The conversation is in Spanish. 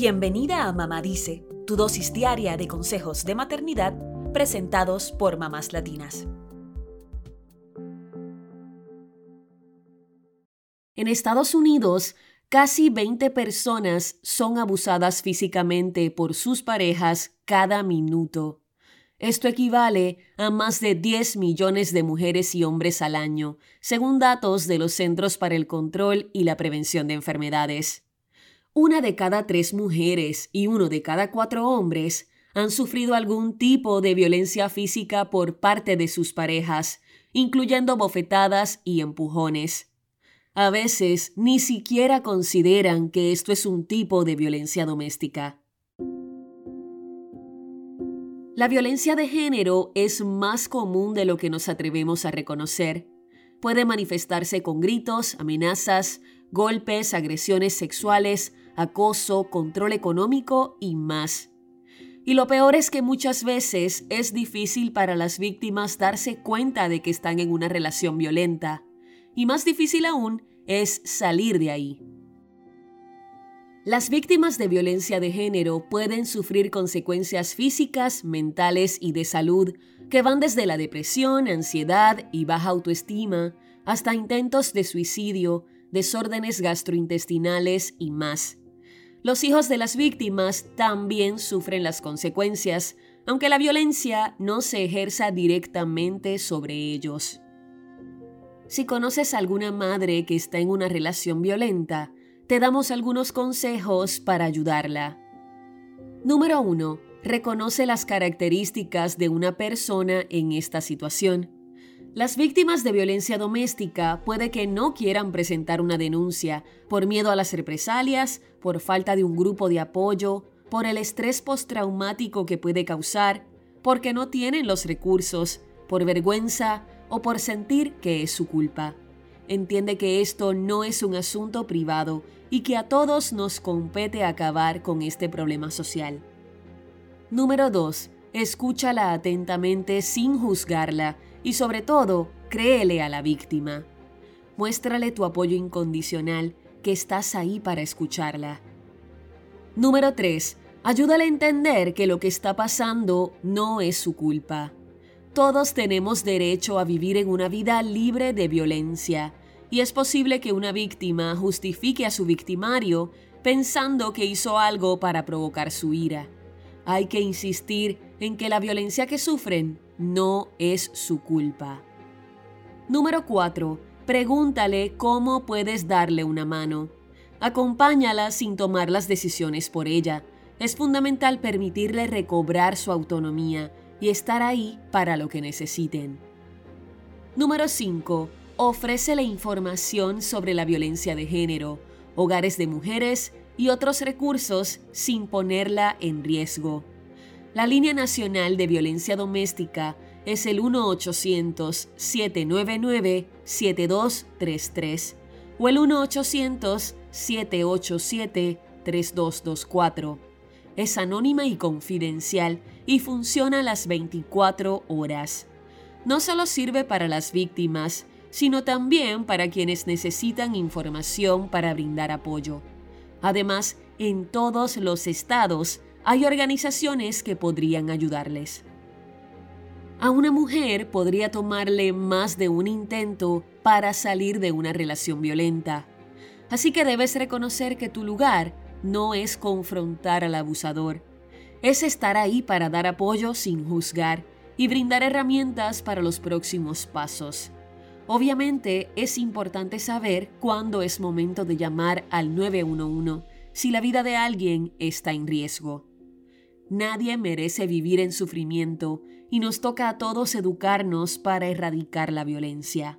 Bienvenida a Mamá Dice, tu dosis diaria de consejos de maternidad presentados por mamás latinas. En Estados Unidos, casi 20 personas son abusadas físicamente por sus parejas cada minuto. Esto equivale a más de 10 millones de mujeres y hombres al año, según datos de los Centros para el Control y la Prevención de Enfermedades. Una de cada tres mujeres y uno de cada cuatro hombres han sufrido algún tipo de violencia física por parte de sus parejas, incluyendo bofetadas y empujones. A veces ni siquiera consideran que esto es un tipo de violencia doméstica. La violencia de género es más común de lo que nos atrevemos a reconocer. Puede manifestarse con gritos, amenazas, golpes, agresiones sexuales, acoso, control económico y más. Y lo peor es que muchas veces es difícil para las víctimas darse cuenta de que están en una relación violenta. Y más difícil aún es salir de ahí. Las víctimas de violencia de género pueden sufrir consecuencias físicas, mentales y de salud que van desde la depresión, ansiedad y baja autoestima hasta intentos de suicidio, desórdenes gastrointestinales y más. Los hijos de las víctimas también sufren las consecuencias, aunque la violencia no se ejerza directamente sobre ellos. Si conoces a alguna madre que está en una relación violenta, te damos algunos consejos para ayudarla. Número 1. Reconoce las características de una persona en esta situación. Las víctimas de violencia doméstica puede que no quieran presentar una denuncia por miedo a las represalias, por falta de un grupo de apoyo, por el estrés postraumático que puede causar, porque no tienen los recursos, por vergüenza o por sentir que es su culpa. Entiende que esto no es un asunto privado y que a todos nos compete acabar con este problema social. Número 2. Escúchala atentamente sin juzgarla y sobre todo, créele a la víctima. Muéstrale tu apoyo incondicional, que estás ahí para escucharla. Número 3. Ayúdale a entender que lo que está pasando no es su culpa. Todos tenemos derecho a vivir en una vida libre de violencia y es posible que una víctima justifique a su victimario pensando que hizo algo para provocar su ira. Hay que insistir en que la violencia que sufren no es su culpa. Número 4. Pregúntale cómo puedes darle una mano. Acompáñala sin tomar las decisiones por ella. Es fundamental permitirle recobrar su autonomía y estar ahí para lo que necesiten. Número 5 ofrece la información sobre la violencia de género, hogares de mujeres y otros recursos sin ponerla en riesgo. La línea nacional de violencia doméstica es el 1-800-799-7233 o el 1-800-787-3224. Es anónima y confidencial y funciona las 24 horas. No solo sirve para las víctimas, sino también para quienes necesitan información para brindar apoyo. Además, en todos los estados hay organizaciones que podrían ayudarles. A una mujer podría tomarle más de un intento para salir de una relación violenta. Así que debes reconocer que tu lugar no es confrontar al abusador, es estar ahí para dar apoyo sin juzgar y brindar herramientas para los próximos pasos. Obviamente es importante saber cuándo es momento de llamar al 911 si la vida de alguien está en riesgo. Nadie merece vivir en sufrimiento y nos toca a todos educarnos para erradicar la violencia.